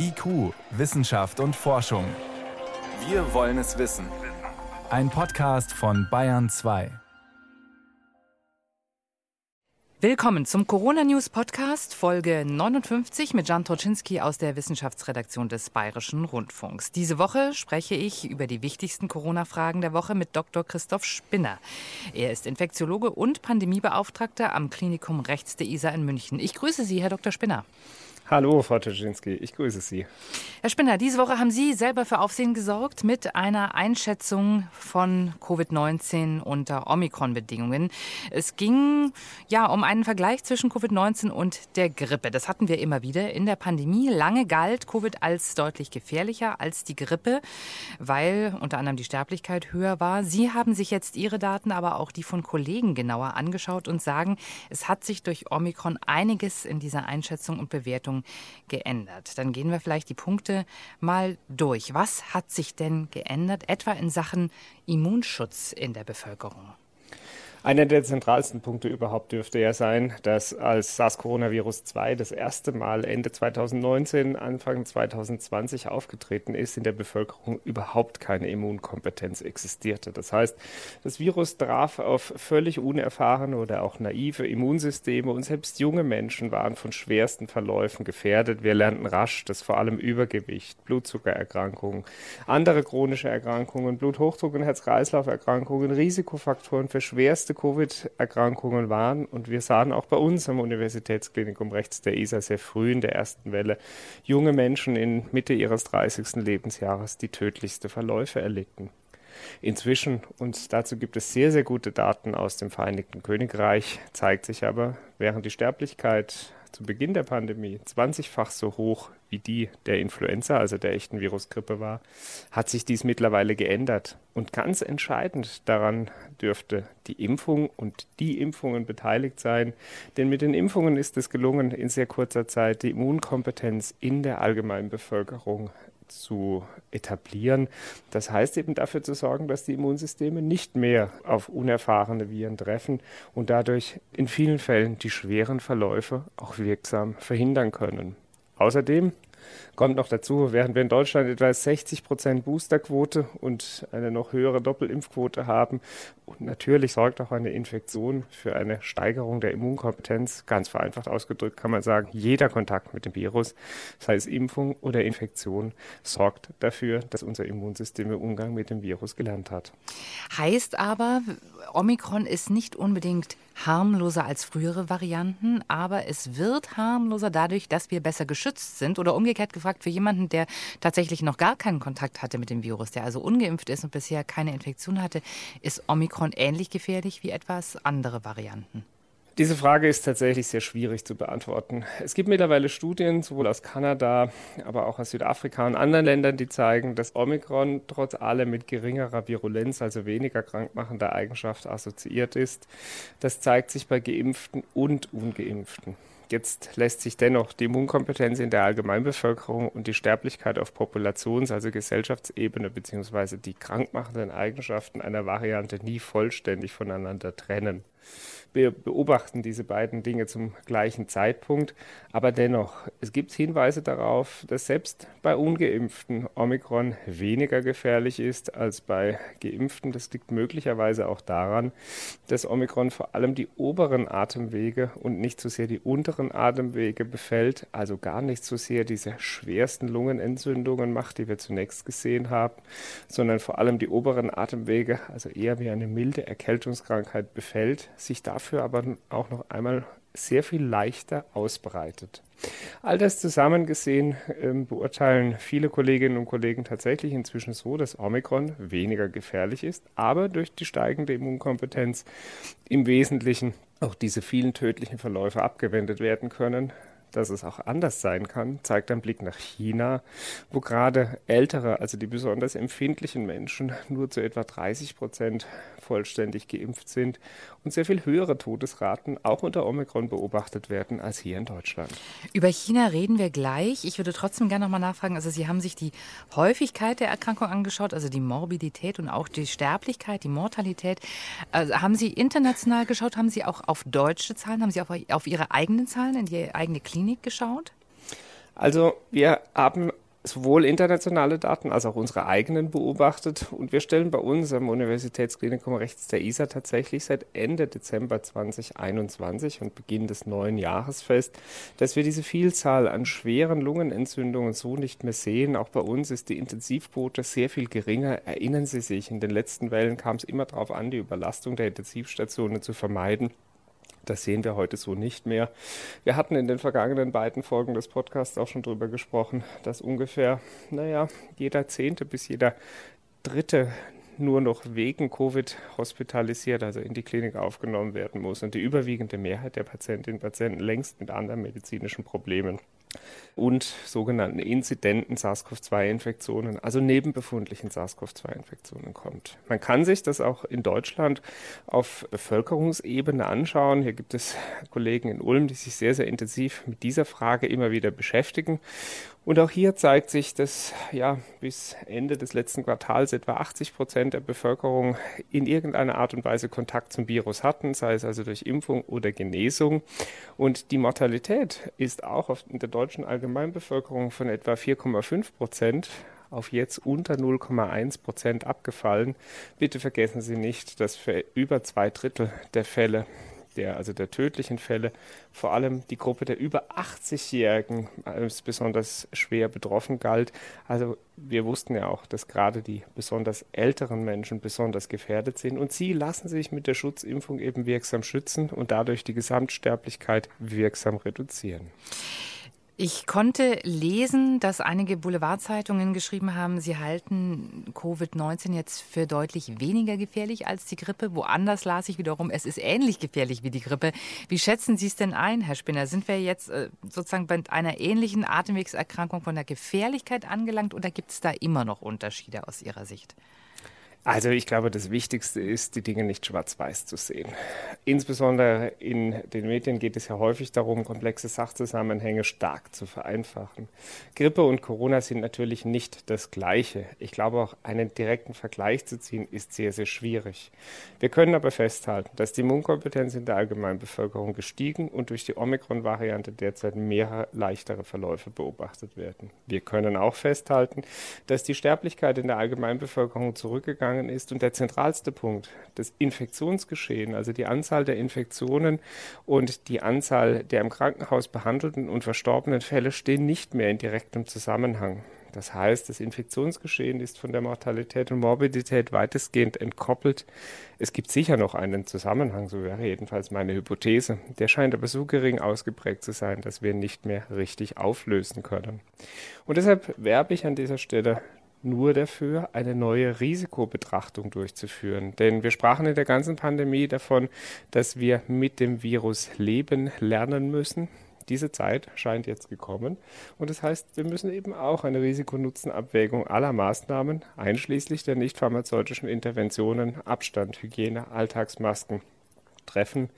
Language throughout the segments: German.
IQ, Wissenschaft und Forschung. Wir wollen es wissen. Ein Podcast von Bayern 2. Willkommen zum Corona News Podcast, Folge 59 mit Jan Toczynski aus der Wissenschaftsredaktion des Bayerischen Rundfunks. Diese Woche spreche ich über die wichtigsten Corona-Fragen der Woche mit Dr. Christoph Spinner. Er ist Infektiologe und Pandemiebeauftragter am Klinikum Rechts der ISA in München. Ich grüße Sie, Herr Dr. Spinner. Hallo, Frau Tuschinski, ich grüße Sie. Herr Spinner, diese Woche haben Sie selber für Aufsehen gesorgt mit einer Einschätzung von Covid-19 unter Omikron-Bedingungen. Es ging ja um einen Vergleich zwischen Covid-19 und der Grippe. Das hatten wir immer wieder in der Pandemie. Lange galt Covid als deutlich gefährlicher als die Grippe, weil unter anderem die Sterblichkeit höher war. Sie haben sich jetzt Ihre Daten, aber auch die von Kollegen genauer angeschaut und sagen, es hat sich durch Omikron einiges in dieser Einschätzung und Bewertung geändert. Dann gehen wir vielleicht die Punkte mal durch. Was hat sich denn geändert, etwa in Sachen Immunschutz in der Bevölkerung? Einer der zentralsten Punkte überhaupt dürfte ja sein, dass als SARS-Coronavirus 2 das erste Mal Ende 2019, Anfang 2020 aufgetreten ist, in der Bevölkerung überhaupt keine Immunkompetenz existierte. Das heißt, das Virus traf auf völlig unerfahrene oder auch naive Immunsysteme und selbst junge Menschen waren von schwersten Verläufen gefährdet. Wir lernten rasch, dass vor allem Übergewicht, Blutzuckererkrankungen, andere chronische Erkrankungen, Bluthochdruck und Herz-Kreislauf-Erkrankungen Risikofaktoren für schwerste schwerste Covid-Erkrankungen waren. Und wir sahen auch bei uns am Universitätsklinikum rechts der ISA sehr früh in der ersten Welle junge Menschen in Mitte ihres 30. Lebensjahres, die tödlichste Verläufe erlitten. Inzwischen, und dazu gibt es sehr, sehr gute Daten aus dem Vereinigten Königreich, zeigt sich aber, während die Sterblichkeit zu Beginn der Pandemie 20-fach so hoch wie die der Influenza, also der echten Virusgrippe war, hat sich dies mittlerweile geändert. Und ganz entscheidend daran dürfte die Impfung und die Impfungen beteiligt sein. Denn mit den Impfungen ist es gelungen, in sehr kurzer Zeit die Immunkompetenz in der allgemeinen Bevölkerung zu etablieren. Das heißt eben dafür zu sorgen, dass die Immunsysteme nicht mehr auf unerfahrene Viren treffen und dadurch in vielen Fällen die schweren Verläufe auch wirksam verhindern können. Außerdem Kommt noch dazu, während wir in Deutschland etwa 60 Prozent Boosterquote und eine noch höhere Doppelimpfquote haben. Und natürlich sorgt auch eine Infektion für eine Steigerung der Immunkompetenz. Ganz vereinfacht ausgedrückt kann man sagen, jeder Kontakt mit dem Virus, sei es Impfung oder Infektion, sorgt dafür, dass unser Immunsystem im Umgang mit dem Virus gelernt hat. Heißt aber, Omikron ist nicht unbedingt harmloser als frühere Varianten, aber es wird harmloser dadurch, dass wir besser geschützt sind. Oder umgekehrt gefragt, für jemanden, der tatsächlich noch gar keinen Kontakt hatte mit dem Virus, der also ungeimpft ist und bisher keine Infektion hatte, ist Omikron ähnlich gefährlich wie etwas andere Varianten? Diese Frage ist tatsächlich sehr schwierig zu beantworten. Es gibt mittlerweile Studien, sowohl aus Kanada, aber auch aus Südafrika und anderen Ländern, die zeigen, dass Omikron trotz allem mit geringerer Virulenz, also weniger krankmachender Eigenschaft assoziiert ist. Das zeigt sich bei Geimpften und Ungeimpften. Jetzt lässt sich dennoch die Immunkompetenz in der Allgemeinbevölkerung und die Sterblichkeit auf Populations-, also Gesellschaftsebene bzw. die krankmachenden Eigenschaften einer Variante nie vollständig voneinander trennen. Wir beobachten diese beiden Dinge zum gleichen Zeitpunkt, aber dennoch, es gibt Hinweise darauf, dass selbst bei ungeimpften Omikron weniger gefährlich ist als bei geimpften. Das liegt möglicherweise auch daran, dass Omikron vor allem die oberen Atemwege und nicht so sehr die unteren Atemwege befällt, also gar nicht so sehr diese schwersten Lungenentzündungen macht, die wir zunächst gesehen haben, sondern vor allem die oberen Atemwege, also eher wie eine milde Erkältungskrankheit befällt, sich da dafür aber auch noch einmal sehr viel leichter ausbreitet. All das zusammen gesehen äh, beurteilen viele Kolleginnen und Kollegen tatsächlich inzwischen so, dass Omikron weniger gefährlich ist, aber durch die steigende Immunkompetenz im Wesentlichen auch diese vielen tödlichen Verläufe abgewendet werden können, dass es auch anders sein kann, zeigt ein Blick nach China, wo gerade ältere, also die besonders empfindlichen Menschen nur zu etwa 30 Prozent vollständig geimpft sind und sehr viel höhere Todesraten auch unter Omikron beobachtet werden als hier in Deutschland. Über China reden wir gleich. Ich würde trotzdem gerne noch mal nachfragen. Also Sie haben sich die Häufigkeit der Erkrankung angeschaut, also die Morbidität und auch die Sterblichkeit, die Mortalität. Also haben Sie international geschaut? Haben Sie auch auf deutsche Zahlen? Haben Sie auch auf Ihre eigenen Zahlen in die eigene Klinik geschaut? Also wir haben sowohl internationale Daten als auch unsere eigenen beobachtet. Und wir stellen bei uns am Universitätsklinikum rechts der ISA tatsächlich seit Ende Dezember 2021 und Beginn des neuen Jahres fest, dass wir diese Vielzahl an schweren Lungenentzündungen so nicht mehr sehen. Auch bei uns ist die Intensivquote sehr viel geringer. Erinnern Sie sich, in den letzten Wellen kam es immer darauf an, die Überlastung der Intensivstationen zu vermeiden. Das sehen wir heute so nicht mehr. Wir hatten in den vergangenen beiden Folgen des Podcasts auch schon darüber gesprochen, dass ungefähr, naja, jeder Zehnte bis jeder Dritte nur noch wegen Covid hospitalisiert, also in die Klinik aufgenommen werden muss und die überwiegende Mehrheit der Patientinnen und Patienten längst mit anderen medizinischen Problemen und sogenannten inzidenten SARS-CoV-2-Infektionen, also nebenbefundlichen SARS-CoV-2-Infektionen kommt. Man kann sich das auch in Deutschland auf Bevölkerungsebene anschauen. Hier gibt es Kollegen in Ulm, die sich sehr, sehr intensiv mit dieser Frage immer wieder beschäftigen. Und auch hier zeigt sich, dass ja bis Ende des letzten Quartals etwa 80 Prozent der Bevölkerung in irgendeiner Art und Weise Kontakt zum Virus hatten, sei es also durch Impfung oder Genesung. Und die Mortalität ist auch in der deutschen Allgemeinbevölkerung von etwa 4,5 Prozent auf jetzt unter 0,1 Prozent abgefallen. Bitte vergessen Sie nicht, dass für über zwei Drittel der Fälle der, also der tödlichen Fälle, vor allem die Gruppe der über 80-Jährigen als besonders schwer betroffen galt. Also wir wussten ja auch, dass gerade die besonders älteren Menschen besonders gefährdet sind und sie lassen sich mit der Schutzimpfung eben wirksam schützen und dadurch die Gesamtsterblichkeit wirksam reduzieren. Ich konnte lesen, dass einige Boulevardzeitungen geschrieben haben, sie halten Covid-19 jetzt für deutlich weniger gefährlich als die Grippe. Woanders las ich wiederum, es ist ähnlich gefährlich wie die Grippe. Wie schätzen Sie es denn ein, Herr Spinner? Sind wir jetzt äh, sozusagen bei einer ähnlichen Atemwegserkrankung von der Gefährlichkeit angelangt oder gibt es da immer noch Unterschiede aus Ihrer Sicht? Also ich glaube, das Wichtigste ist, die Dinge nicht schwarz-weiß zu sehen. Insbesondere in den Medien geht es ja häufig darum, komplexe Sachzusammenhänge stark zu vereinfachen. Grippe und Corona sind natürlich nicht das Gleiche. Ich glaube auch, einen direkten Vergleich zu ziehen, ist sehr, sehr schwierig. Wir können aber festhalten, dass die Immunkompetenz in der Allgemeinbevölkerung gestiegen und durch die Omikron-Variante derzeit mehrere leichtere Verläufe beobachtet werden. Wir können auch festhalten, dass die Sterblichkeit in der Allgemeinbevölkerung zurückgegangen gegangen ist. Und der zentralste Punkt, das Infektionsgeschehen, also die Anzahl der Infektionen und die Anzahl der im Krankenhaus behandelten und verstorbenen Fälle stehen nicht mehr in direktem Zusammenhang. Das heißt, das Infektionsgeschehen ist von der Mortalität und Morbidität weitestgehend entkoppelt. Es gibt sicher noch einen Zusammenhang, so wäre jedenfalls meine Hypothese. Der scheint aber so gering ausgeprägt zu sein, dass wir ihn nicht mehr richtig auflösen können. Und deshalb werbe ich an dieser Stelle nur dafür, eine neue Risikobetrachtung durchzuführen. Denn wir sprachen in der ganzen Pandemie davon, dass wir mit dem Virus leben lernen müssen. Diese Zeit scheint jetzt gekommen. Und das heißt, wir müssen eben auch eine Risiko-Nutzen-Abwägung aller Maßnahmen, einschließlich der nicht pharmazeutischen Interventionen, Abstand, Hygiene, Alltagsmasken, treffen.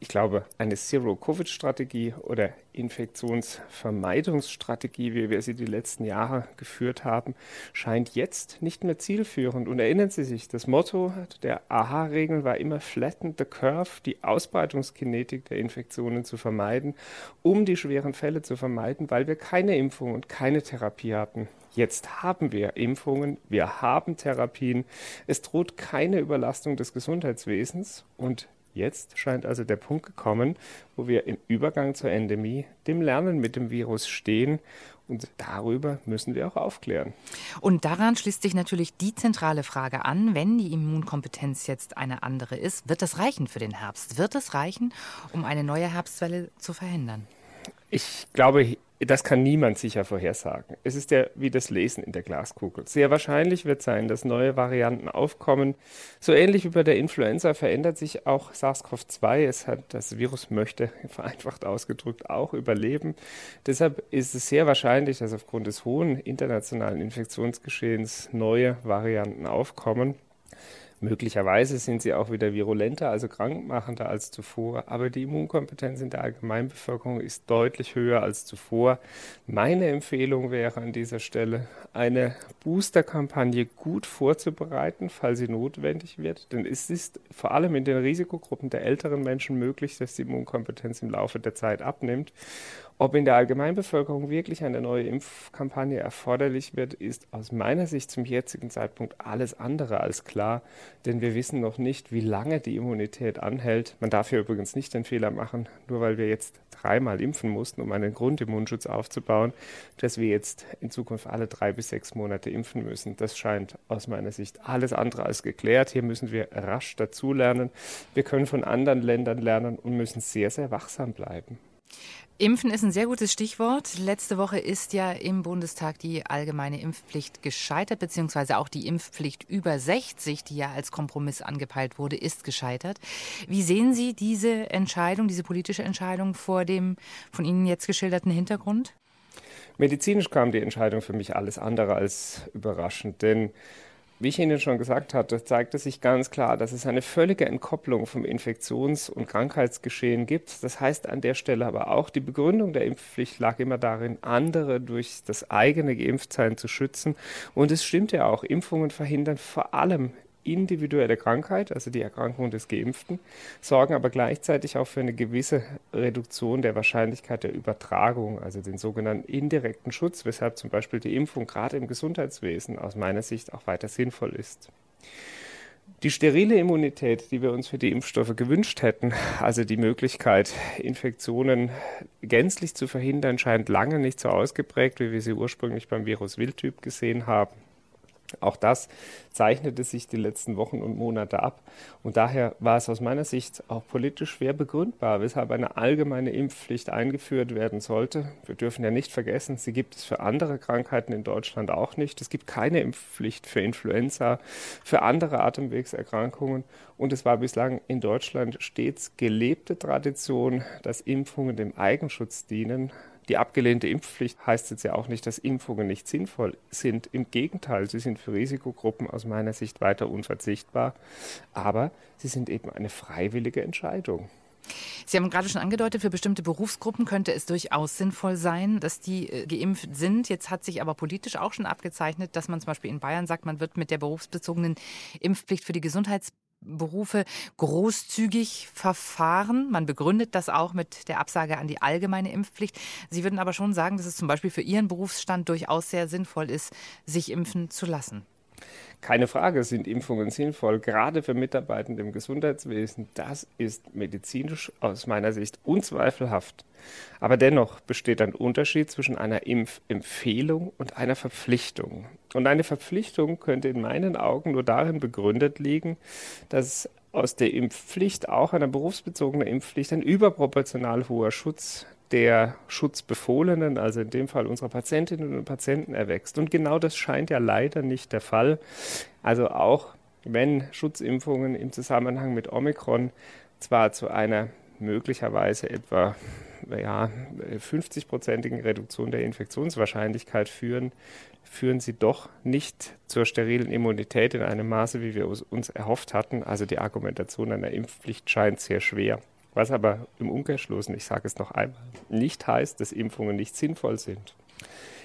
Ich glaube, eine Zero-Covid-Strategie oder Infektionsvermeidungsstrategie, wie wir sie die letzten Jahre geführt haben, scheint jetzt nicht mehr zielführend. Und erinnern Sie sich, das Motto der AHA-Regeln war immer Flatten the Curve, die Ausbreitungskinetik der Infektionen zu vermeiden, um die schweren Fälle zu vermeiden, weil wir keine Impfung und keine Therapie hatten. Jetzt haben wir Impfungen, wir haben Therapien, es droht keine Überlastung des Gesundheitswesens und Jetzt scheint also der Punkt gekommen, wo wir im Übergang zur Endemie dem Lernen mit dem Virus stehen und darüber müssen wir auch aufklären. Und daran schließt sich natürlich die zentrale Frage an, wenn die Immunkompetenz jetzt eine andere ist, wird das reichen für den Herbst? Wird es reichen, um eine neue Herbstwelle zu verhindern? Ich glaube, das kann niemand sicher vorhersagen. Es ist ja wie das Lesen in der Glaskugel. Sehr wahrscheinlich wird sein, dass neue Varianten aufkommen. So ähnlich wie bei der Influenza verändert sich auch SARS-CoV-2. Es hat, das Virus möchte, vereinfacht ausgedrückt, auch überleben. Deshalb ist es sehr wahrscheinlich, dass aufgrund des hohen internationalen Infektionsgeschehens neue Varianten aufkommen. Möglicherweise sind sie auch wieder virulenter, also krankmachender als zuvor, aber die Immunkompetenz in der Allgemeinbevölkerung ist deutlich höher als zuvor. Meine Empfehlung wäre an dieser Stelle, eine Boosterkampagne gut vorzubereiten, falls sie notwendig wird, denn es ist vor allem in den Risikogruppen der älteren Menschen möglich, dass die Immunkompetenz im Laufe der Zeit abnimmt. Ob in der Allgemeinbevölkerung wirklich eine neue Impfkampagne erforderlich wird, ist aus meiner Sicht zum jetzigen Zeitpunkt alles andere als klar, denn wir wissen noch nicht, wie lange die Immunität anhält. Man darf hier übrigens nicht den Fehler machen, nur weil wir jetzt dreimal impfen mussten, um einen Grundimmunschutz aufzubauen, dass wir jetzt in Zukunft alle drei bis sechs Monate impfen müssen. Das scheint aus meiner Sicht alles andere als geklärt. Hier müssen wir rasch dazulernen. Wir können von anderen Ländern lernen und müssen sehr, sehr wachsam bleiben. Impfen ist ein sehr gutes Stichwort. Letzte Woche ist ja im Bundestag die allgemeine Impfpflicht gescheitert, beziehungsweise auch die Impfpflicht über 60, die ja als Kompromiss angepeilt wurde, ist gescheitert. Wie sehen Sie diese Entscheidung, diese politische Entscheidung vor dem von Ihnen jetzt geschilderten Hintergrund? Medizinisch kam die Entscheidung für mich alles andere als überraschend, denn wie ich Ihnen schon gesagt hatte, zeigte sich ganz klar, dass es eine völlige Entkopplung vom Infektions- und Krankheitsgeschehen gibt. Das heißt an der Stelle aber auch, die Begründung der Impfpflicht lag immer darin, andere durch das eigene Geimpftsein zu schützen. Und es stimmt ja auch, Impfungen verhindern vor allem individuelle Krankheit, also die Erkrankung des Geimpften, sorgen aber gleichzeitig auch für eine gewisse Reduktion der Wahrscheinlichkeit der Übertragung, also den sogenannten indirekten Schutz, weshalb zum Beispiel die Impfung gerade im Gesundheitswesen aus meiner Sicht auch weiter sinnvoll ist. Die sterile Immunität, die wir uns für die Impfstoffe gewünscht hätten, also die Möglichkeit, Infektionen gänzlich zu verhindern, scheint lange nicht so ausgeprägt, wie wir sie ursprünglich beim Virus Wildtyp gesehen haben. Auch das zeichnete sich die letzten Wochen und Monate ab. Und daher war es aus meiner Sicht auch politisch schwer begründbar, weshalb eine allgemeine Impfpflicht eingeführt werden sollte. Wir dürfen ja nicht vergessen, sie gibt es für andere Krankheiten in Deutschland auch nicht. Es gibt keine Impfpflicht für Influenza, für andere Atemwegserkrankungen. Und es war bislang in Deutschland stets gelebte Tradition, dass Impfungen dem Eigenschutz dienen. Die abgelehnte Impfpflicht heißt jetzt ja auch nicht, dass Impfungen nicht sinnvoll sind. Im Gegenteil, sie sind für Risikogruppen aus meiner Sicht weiter unverzichtbar. Aber sie sind eben eine freiwillige Entscheidung. Sie haben gerade schon angedeutet, für bestimmte Berufsgruppen könnte es durchaus sinnvoll sein, dass die äh, geimpft sind. Jetzt hat sich aber politisch auch schon abgezeichnet, dass man zum Beispiel in Bayern sagt, man wird mit der berufsbezogenen Impfpflicht für die Gesundheits Berufe großzügig verfahren. Man begründet das auch mit der Absage an die allgemeine Impfpflicht. Sie würden aber schon sagen, dass es zum Beispiel für Ihren Berufsstand durchaus sehr sinnvoll ist, sich impfen zu lassen. Keine Frage sind Impfungen sinnvoll, gerade für Mitarbeitende im Gesundheitswesen. Das ist medizinisch aus meiner Sicht unzweifelhaft. Aber dennoch besteht ein Unterschied zwischen einer Impfempfehlung und einer Verpflichtung. Und eine Verpflichtung könnte in meinen Augen nur darin begründet liegen, dass aus der Impfpflicht, auch einer berufsbezogenen Impfpflicht, ein überproportional hoher Schutz der Schutzbefohlenen, also in dem Fall unserer Patientinnen und Patienten, erwächst. Und genau das scheint ja leider nicht der Fall. Also auch wenn Schutzimpfungen im Zusammenhang mit Omikron zwar zu einer möglicherweise etwa ja, 50-prozentigen Reduktion der Infektionswahrscheinlichkeit führen, führen sie doch nicht zur sterilen Immunität in einem Maße, wie wir uns erhofft hatten. Also die Argumentation einer Impfpflicht scheint sehr schwer. Was aber im Umkehrschluss, und ich sage es noch einmal, nicht heißt, dass Impfungen nicht sinnvoll sind.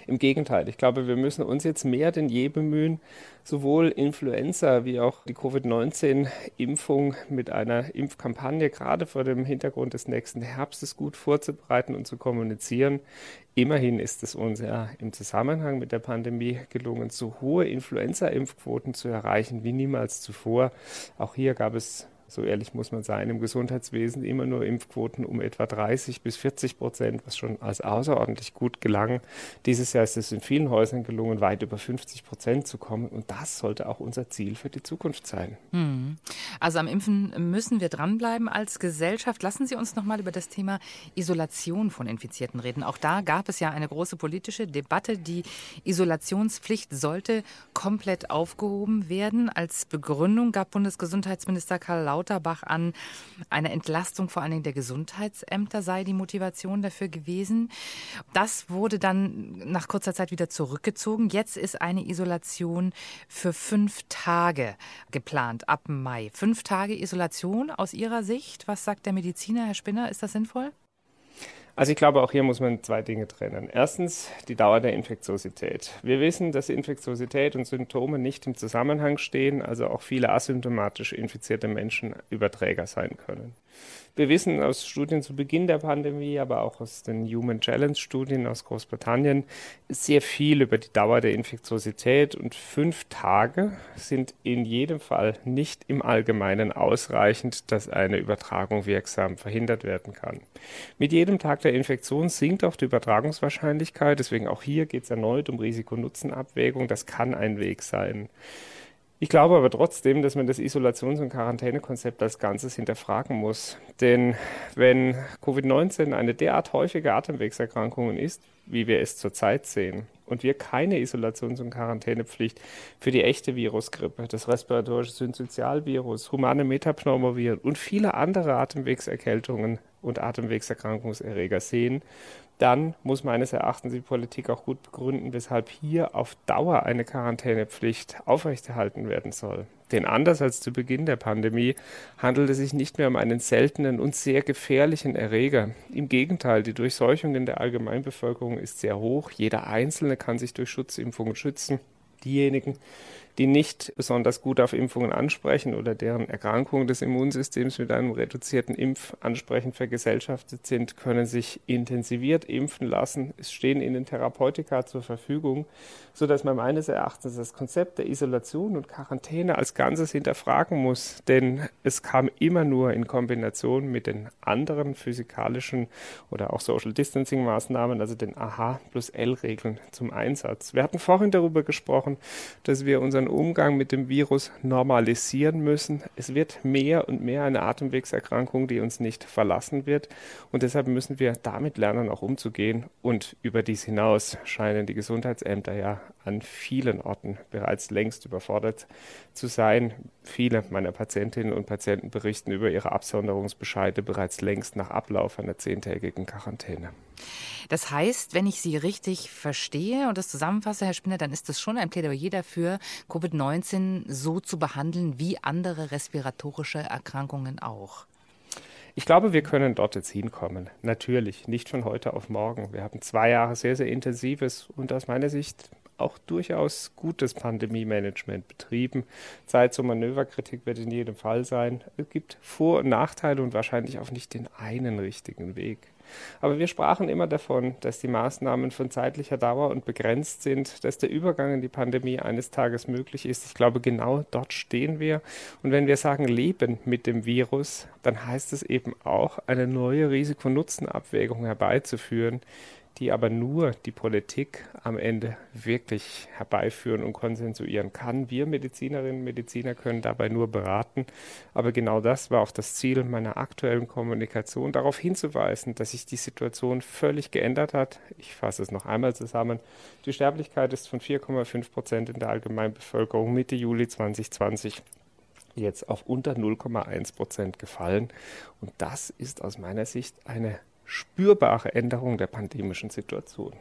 Im Gegenteil, ich glaube, wir müssen uns jetzt mehr denn je bemühen, sowohl Influenza wie auch die Covid-19-Impfung mit einer Impfkampagne gerade vor dem Hintergrund des nächsten Herbstes gut vorzubereiten und zu kommunizieren. Immerhin ist es uns ja im Zusammenhang mit der Pandemie gelungen, so hohe Influenza-Impfquoten zu erreichen wie niemals zuvor. Auch hier gab es so ehrlich muss man sein, im Gesundheitswesen immer nur Impfquoten um etwa 30 bis 40 Prozent, was schon als außerordentlich gut gelang. Dieses Jahr ist es in vielen Häusern gelungen, weit über 50 Prozent zu kommen. Und das sollte auch unser Ziel für die Zukunft sein. Hm. Also am Impfen müssen wir dranbleiben als Gesellschaft. Lassen Sie uns noch mal über das Thema Isolation von Infizierten reden. Auch da gab es ja eine große politische Debatte. Die Isolationspflicht sollte komplett aufgehoben werden. Als Begründung gab Bundesgesundheitsminister Karl Lauterbach Lauterbach an, eine Entlastung vor allen Dingen der Gesundheitsämter sei die Motivation dafür gewesen. Das wurde dann nach kurzer Zeit wieder zurückgezogen. Jetzt ist eine Isolation für fünf Tage geplant, ab Mai. Fünf Tage Isolation aus Ihrer Sicht. Was sagt der Mediziner, Herr Spinner? Ist das sinnvoll? Also ich glaube, auch hier muss man zwei Dinge trennen. Erstens die Dauer der Infektiosität. Wir wissen, dass Infektiosität und Symptome nicht im Zusammenhang stehen, also auch viele asymptomatisch infizierte Menschen Überträger sein können. Wir wissen aus Studien zu Beginn der Pandemie, aber auch aus den Human Challenge Studien aus Großbritannien sehr viel über die Dauer der Infektiosität und fünf Tage sind in jedem Fall nicht im Allgemeinen ausreichend, dass eine Übertragung wirksam verhindert werden kann. Mit jedem Tag der Infektion sinkt auch die Übertragungswahrscheinlichkeit, deswegen auch hier geht es erneut um Risiko-Nutzen-Abwägung. Das kann ein Weg sein. Ich glaube aber trotzdem, dass man das Isolations- und Quarantänekonzept als Ganzes hinterfragen muss. Denn wenn Covid-19 eine derart häufige Atemwegserkrankung ist, wie wir es zurzeit sehen, und wir keine Isolations- und Quarantänepflicht für die echte Virusgrippe, das respiratorische Synsozialvirus, humane Metapneumoviren und viele andere Atemwegserkältungen und Atemwegserkrankungserreger sehen, dann muss meines Erachtens die Politik auch gut begründen, weshalb hier auf Dauer eine Quarantänepflicht aufrechterhalten werden soll. Denn anders als zu Beginn der Pandemie handelt es sich nicht mehr um einen seltenen und sehr gefährlichen Erreger. Im Gegenteil, die Durchseuchung in der Allgemeinbevölkerung ist sehr hoch. Jeder Einzelne kann sich durch Schutzimpfungen schützen. Diejenigen, die nicht besonders gut auf Impfungen ansprechen oder deren Erkrankungen des Immunsystems mit einem reduzierten Impfansprechen vergesellschaftet sind, können sich intensiviert impfen lassen. Es stehen ihnen Therapeutika zur Verfügung, sodass man meines Erachtens das Konzept der Isolation und Quarantäne als Ganzes hinterfragen muss, denn es kam immer nur in Kombination mit den anderen physikalischen oder auch Social Distancing Maßnahmen, also den AH plus L-Regeln zum Einsatz. Wir hatten vorhin darüber gesprochen, dass wir unseren Umgang mit dem Virus normalisieren müssen. Es wird mehr und mehr eine Atemwegserkrankung, die uns nicht verlassen wird. Und deshalb müssen wir damit lernen, auch umzugehen. Und über dies hinaus scheinen die Gesundheitsämter ja an vielen Orten bereits längst überfordert zu sein. Viele meiner Patientinnen und Patienten berichten über ihre Absonderungsbescheide bereits längst nach Ablauf einer zehntägigen Quarantäne. Das heißt, wenn ich Sie richtig verstehe und das zusammenfasse, Herr Spinner, dann ist das schon ein Plädoyer dafür, Covid-19 so zu behandeln wie andere respiratorische Erkrankungen auch. Ich glaube, wir können dort jetzt hinkommen. Natürlich, nicht von heute auf morgen. Wir haben zwei Jahre sehr, sehr intensives und aus meiner Sicht auch durchaus gutes Pandemie-Management betrieben. Zeit zur Manöverkritik wird in jedem Fall sein. Es gibt Vor- und Nachteile und wahrscheinlich auch nicht den einen richtigen Weg. Aber wir sprachen immer davon, dass die Maßnahmen von zeitlicher Dauer und begrenzt sind, dass der Übergang in die Pandemie eines Tages möglich ist. Ich glaube, genau dort stehen wir. Und wenn wir sagen, leben mit dem Virus, dann heißt es eben auch, eine neue Risiko-Nutzen-Abwägung herbeizuführen, die aber nur die Politik am Ende wirklich herbeiführen und konsensuieren kann. Wir Medizinerinnen und Mediziner können dabei nur beraten. Aber genau das war auch das Ziel meiner aktuellen Kommunikation, darauf hinzuweisen, dass sich die Situation völlig geändert hat. Ich fasse es noch einmal zusammen. Die Sterblichkeit ist von 4,5 Prozent in der Allgemeinbevölkerung Mitte Juli 2020 jetzt auf unter 0,1 Prozent gefallen. Und das ist aus meiner Sicht eine spürbare Änderung der pandemischen Situation.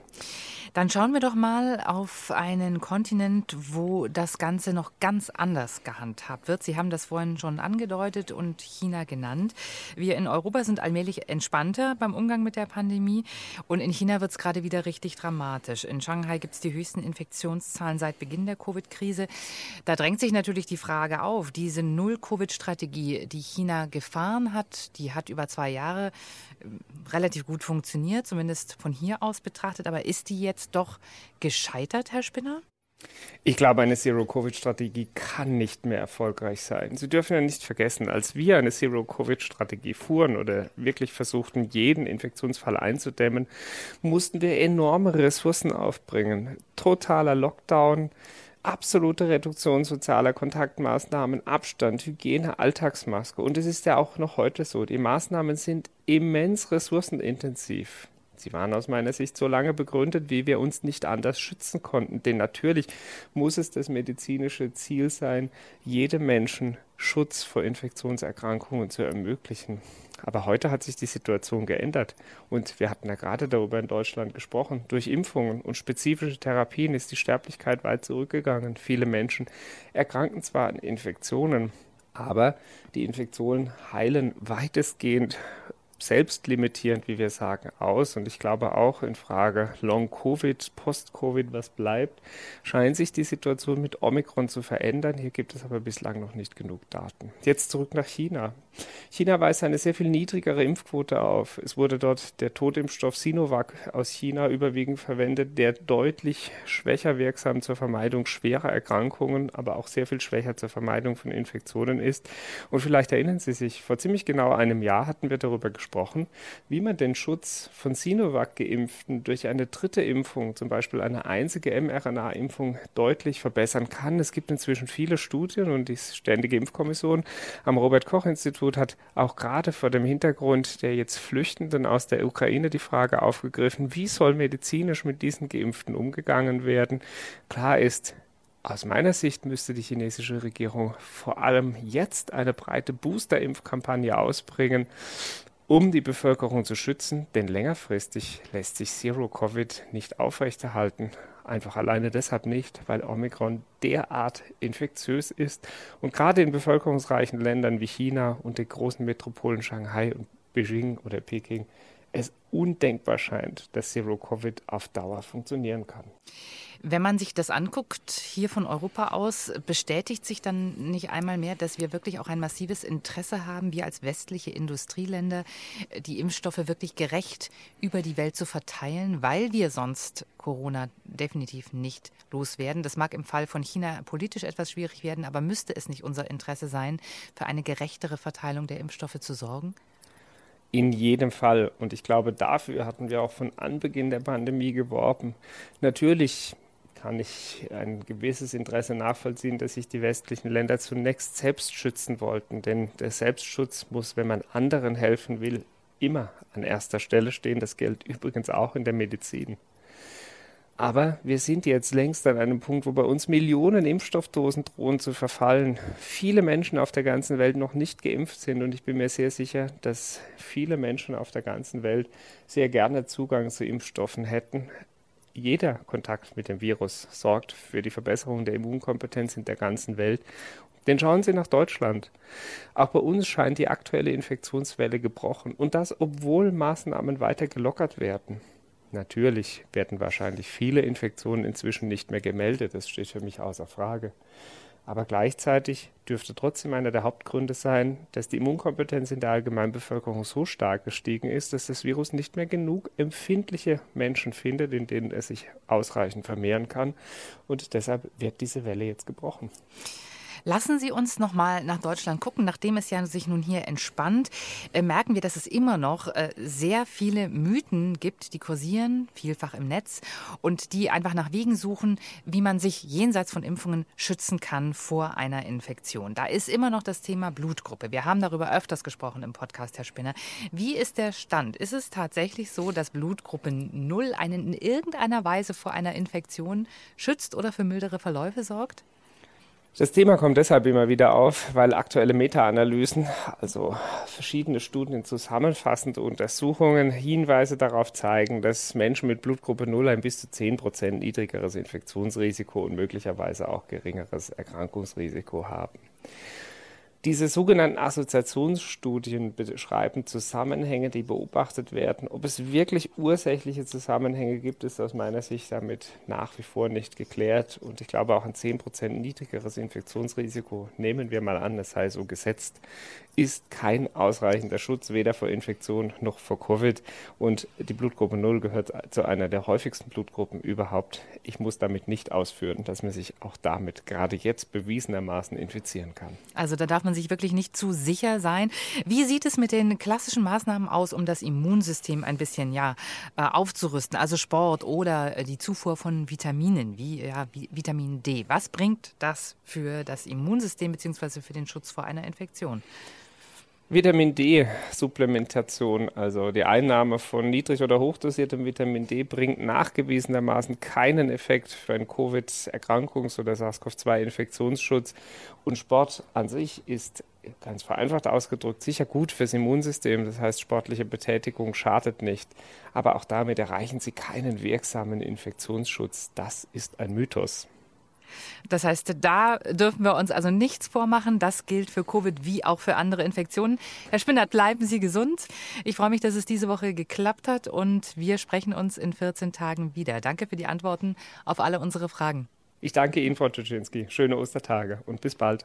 Dann schauen wir doch mal auf einen Kontinent, wo das Ganze noch ganz anders gehandhabt wird. Sie haben das vorhin schon angedeutet und China genannt. Wir in Europa sind allmählich entspannter beim Umgang mit der Pandemie und in China wird es gerade wieder richtig dramatisch. In Shanghai gibt es die höchsten Infektionszahlen seit Beginn der Covid-Krise. Da drängt sich natürlich die Frage auf, diese Null-Covid-Strategie, die China gefahren hat, die hat über zwei Jahre relativ gut funktioniert, zumindest von hier aus betrachtet. Aber ist die jetzt doch gescheitert, Herr Spinner? Ich glaube, eine Zero-Covid-Strategie kann nicht mehr erfolgreich sein. Sie dürfen ja nicht vergessen, als wir eine Zero-Covid-Strategie fuhren oder wirklich versuchten, jeden Infektionsfall einzudämmen, mussten wir enorme Ressourcen aufbringen. Totaler Lockdown, absolute Reduktion sozialer Kontaktmaßnahmen, Abstand, Hygiene, Alltagsmaske. Und es ist ja auch noch heute so. Die Maßnahmen sind immens ressourcenintensiv. Sie waren aus meiner Sicht so lange begründet, wie wir uns nicht anders schützen konnten. Denn natürlich muss es das medizinische Ziel sein, jedem Menschen Schutz vor Infektionserkrankungen zu ermöglichen. Aber heute hat sich die Situation geändert. Und wir hatten ja gerade darüber in Deutschland gesprochen. Durch Impfungen und spezifische Therapien ist die Sterblichkeit weit zurückgegangen. Viele Menschen erkranken zwar an Infektionen, aber die Infektionen heilen weitestgehend selbstlimitierend, wie wir sagen, aus. Und ich glaube auch in Frage Long-Covid, Post-Covid, was bleibt, scheint sich die Situation mit Omikron zu verändern. Hier gibt es aber bislang noch nicht genug Daten. Jetzt zurück nach China. China weist eine sehr viel niedrigere Impfquote auf. Es wurde dort der Totimpfstoff Sinovac aus China überwiegend verwendet, der deutlich schwächer wirksam zur Vermeidung schwerer Erkrankungen, aber auch sehr viel schwächer zur Vermeidung von Infektionen ist. Und vielleicht erinnern Sie sich, vor ziemlich genau einem Jahr hatten wir darüber gesprochen, wie man den Schutz von Sinovac-Geimpften durch eine dritte Impfung, zum Beispiel eine einzige mRNA-Impfung, deutlich verbessern kann. Es gibt inzwischen viele Studien und die Ständige Impfkommission am Robert-Koch-Institut hat auch gerade vor dem Hintergrund der jetzt Flüchtenden aus der Ukraine die Frage aufgegriffen, wie soll medizinisch mit diesen Geimpften umgegangen werden. Klar ist, aus meiner Sicht müsste die chinesische Regierung vor allem jetzt eine breite Booster-Impfkampagne ausbringen, um die Bevölkerung zu schützen, denn längerfristig lässt sich Zero Covid nicht aufrechterhalten. Einfach alleine deshalb nicht, weil Omikron derart infektiös ist und gerade in bevölkerungsreichen Ländern wie China und den großen Metropolen Shanghai und Beijing oder Peking es undenkbar scheint, dass Zero Covid auf Dauer funktionieren kann. Wenn man sich das anguckt, hier von Europa aus, bestätigt sich dann nicht einmal mehr, dass wir wirklich auch ein massives Interesse haben, wir als westliche Industrieländer, die Impfstoffe wirklich gerecht über die Welt zu verteilen, weil wir sonst Corona definitiv nicht loswerden. Das mag im Fall von China politisch etwas schwierig werden, aber müsste es nicht unser Interesse sein, für eine gerechtere Verteilung der Impfstoffe zu sorgen? In jedem Fall. Und ich glaube, dafür hatten wir auch von Anbeginn der Pandemie geworben. Natürlich kann ich ein gewisses Interesse nachvollziehen, dass sich die westlichen Länder zunächst selbst schützen wollten. Denn der Selbstschutz muss, wenn man anderen helfen will, immer an erster Stelle stehen. Das gilt übrigens auch in der Medizin. Aber wir sind jetzt längst an einem Punkt, wo bei uns Millionen Impfstoffdosen drohen zu verfallen. Viele Menschen auf der ganzen Welt noch nicht geimpft sind und ich bin mir sehr sicher, dass viele Menschen auf der ganzen Welt sehr gerne Zugang zu Impfstoffen hätten. Jeder Kontakt mit dem Virus sorgt für die Verbesserung der Immunkompetenz in der ganzen Welt. Denn schauen Sie nach Deutschland. Auch bei uns scheint die aktuelle Infektionswelle gebrochen und das, obwohl Maßnahmen weiter gelockert werden. Natürlich werden wahrscheinlich viele Infektionen inzwischen nicht mehr gemeldet, das steht für mich außer Frage. Aber gleichzeitig dürfte trotzdem einer der Hauptgründe sein, dass die Immunkompetenz in der Allgemeinbevölkerung so stark gestiegen ist, dass das Virus nicht mehr genug empfindliche Menschen findet, in denen es sich ausreichend vermehren kann. Und deshalb wird diese Welle jetzt gebrochen. Lassen Sie uns noch mal nach Deutschland gucken. Nachdem es ja sich nun hier entspannt, äh, merken wir, dass es immer noch äh, sehr viele Mythen gibt, die kursieren, vielfach im Netz, und die einfach nach Wegen suchen, wie man sich jenseits von Impfungen schützen kann vor einer Infektion. Da ist immer noch das Thema Blutgruppe. Wir haben darüber öfters gesprochen im Podcast, Herr Spinner. Wie ist der Stand? Ist es tatsächlich so, dass Blutgruppe 0 einen in irgendeiner Weise vor einer Infektion schützt oder für mildere Verläufe sorgt? Das Thema kommt deshalb immer wieder auf, weil aktuelle Meta-Analysen, also verschiedene Studien zusammenfassende Untersuchungen, Hinweise darauf zeigen, dass Menschen mit Blutgruppe 0 ein bis zu 10 Prozent niedrigeres Infektionsrisiko und möglicherweise auch geringeres Erkrankungsrisiko haben. Diese sogenannten Assoziationsstudien beschreiben Zusammenhänge, die beobachtet werden. Ob es wirklich ursächliche Zusammenhänge gibt, ist aus meiner Sicht damit nach wie vor nicht geklärt. Und ich glaube auch ein 10% niedrigeres Infektionsrisiko, nehmen wir mal an, es sei so gesetzt, ist kein ausreichender Schutz weder vor Infektion noch vor Covid. Und die Blutgruppe 0 gehört zu einer der häufigsten Blutgruppen überhaupt. Ich muss damit nicht ausführen, dass man sich auch damit gerade jetzt bewiesenermaßen infizieren kann. Also da darf man sich wirklich nicht zu sicher sein. Wie sieht es mit den klassischen Maßnahmen aus, um das Immunsystem ein bisschen ja, äh, aufzurüsten? Also Sport oder äh, die Zufuhr von Vitaminen wie ja, Vitamin D. Was bringt das für das Immunsystem bzw. für den Schutz vor einer Infektion? Vitamin D-Supplementation, also die Einnahme von niedrig oder hochdosiertem Vitamin D, bringt nachgewiesenermaßen keinen Effekt für einen Covid-Erkrankungs- oder SARS-CoV-2-Infektionsschutz. Und Sport an sich ist ganz vereinfacht ausgedrückt sicher gut fürs Immunsystem. Das heißt, sportliche Betätigung schadet nicht. Aber auch damit erreichen Sie keinen wirksamen Infektionsschutz. Das ist ein Mythos. Das heißt, da dürfen wir uns also nichts vormachen. Das gilt für Covid wie auch für andere Infektionen. Herr Spinnert, bleiben Sie gesund. Ich freue mich, dass es diese Woche geklappt hat und wir sprechen uns in 14 Tagen wieder. Danke für die Antworten auf alle unsere Fragen. Ich danke Ihnen, Frau Czuczynski. Schöne Ostertage und bis bald.